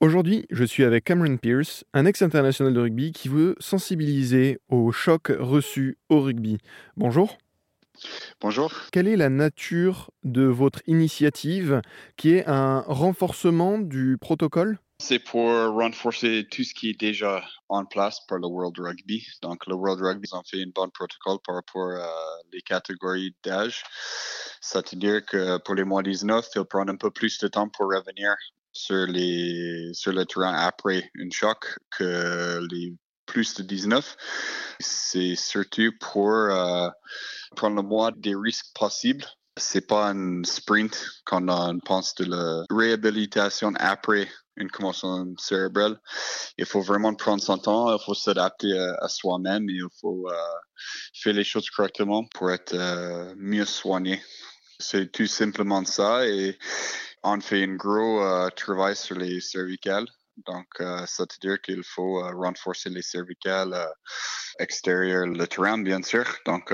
Aujourd'hui, je suis avec Cameron Pierce, un ex-international de rugby qui veut sensibiliser aux chocs reçus au rugby. Bonjour. Bonjour. Quelle est la nature de votre initiative qui est un renforcement du protocole? C'est pour renforcer tout ce qui est déjà en place par le World Rugby. Donc, le World Rugby a fait un bon protocole par rapport à les catégories d'âge. C'est-à-dire que pour les moins 19, il prendre un peu plus de temps pour revenir sur, les, sur le terrain après un choc que les plus de 19. C'est surtout pour euh, prendre le moins des risques possibles. C'est pas un sprint quand on pense de la réhabilitation après une commotion cérébrale. Il faut vraiment prendre son temps, il faut s'adapter à, soi-même et il faut euh, faire les choses correctement pour être euh, mieux soigné. C'est tout simplement ça on fait un gros euh, travail sur les cervicales. Donc, euh, ça veut dire qu'il faut euh, renforcer les cervicales extérieures, le terrain, bien sûr. Donc,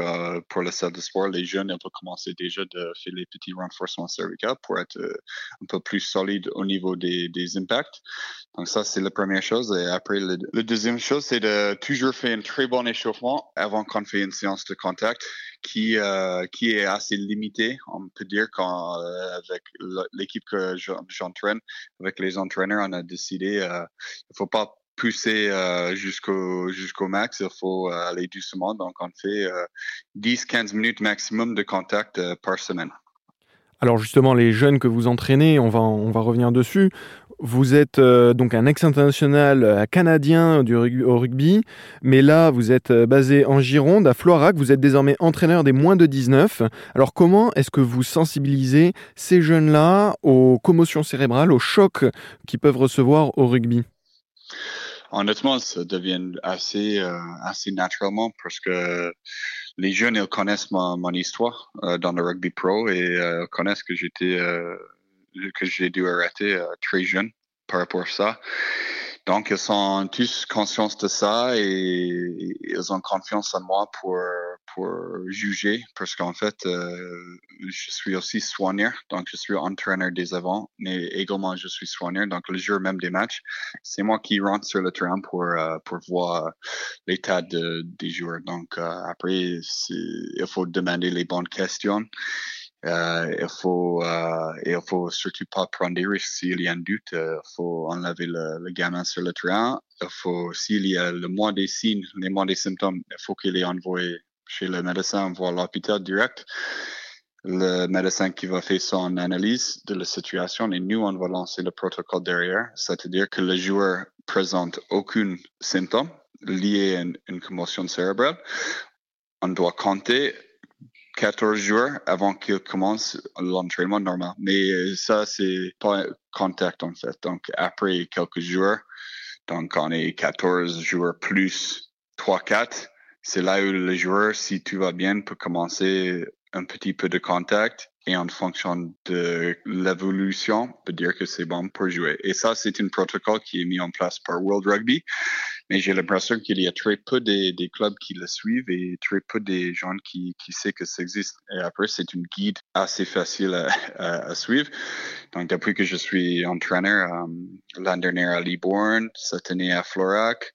pour la salle de sport, les jeunes, ils peuvent commencer déjà de faire les petits renforcements cervicales pour être un peu plus solide au niveau des, impacts. Donc, ça, c'est la première chose. Et après, le deuxième chose, c'est de toujours faire un très bon échauffement avant qu'on fait une séance de contact qui, euh, qui est assez limité, on peut dire, quand euh, avec l'équipe que j'entraîne, avec les entraîneurs, on a décidé, euh, il faut pas pousser euh, jusqu'au jusqu'au max, il faut aller doucement. Donc, on fait 10-15 minutes maximum de contact par semaine. Alors justement, les jeunes que vous entraînez, on va revenir dessus. Vous êtes euh, donc un ex-international euh, canadien du au rugby, mais là, vous êtes euh, basé en Gironde, à Floirac. Vous êtes désormais entraîneur des moins de 19. Alors comment est-ce que vous sensibilisez ces jeunes-là aux commotions cérébrales, aux chocs qu'ils peuvent recevoir au rugby? Honnêtement, ça devient assez, assez naturellement parce que les jeunes, ils connaissent mon, histoire dans le rugby pro et euh, connaissent que j'étais que j'ai dû arrêter très jeune par rapport à ça. Donc, ils sont tous conscients de ça et ils ont confiance en moi pour, pour juger parce qu'en fait, euh, je suis aussi soigneur, donc je suis entraîneur des avant, mais également je suis soigneur. Donc, le jour même des matchs, c'est moi qui rentre sur le terrain pour, euh, pour voir l'état de, des joueurs. Donc, euh, après, il faut demander les bonnes questions. Euh, il faut euh, faut surtout pas prendre des risques s'il y a un doute. Il faut enlever le, gamin sur le terrain. Il faut s'il y a le moins des signes, les moins des symptômes, il faut qu'il est envoyé chez le médecin, voir l'hôpital direct. Le médecin qui va faire son analyse de la situation et nous on va lancer le protocole derrière, c'est-à-dire que le joueur présente aucun symptôme lié à une commotion cérébrale. On doit compter 14 jours avant qu'il commence l'entraînement normal. Mais euh, ça, c'est pas contact en fait. Donc, après quelques jours, donc on est 14 jours plus 3-4, c'est là où le joueur, si tout va bien, peut commencer un petit peu de contact et en fonction de l'évolution, peut dire que c'est bon pour jouer. Et ça, c'est un protocole qui est mis en place par World Rugby. Mais j'ai l'impression qu'il y a très peu des, clubs qui le suivent et très peu des gens qui, qui savent que ça existe. Et après, c'est une guide assez facile à, suivre. Donc, depuis que je suis entraîneur, um, l'année dernière à Libourne, cette année à Florac,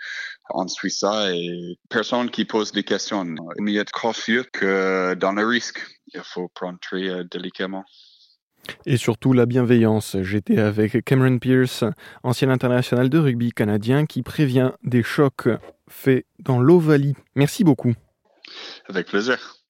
on suit ça et personne qui pose des questions. Il y a de confiance que dans le risque il faut prendre très euh, délicatement. Et surtout la bienveillance. J'étais avec Cameron Pierce, ancien international de rugby canadien, qui prévient des chocs faits dans l'Ovalie. Merci beaucoup. Avec plaisir.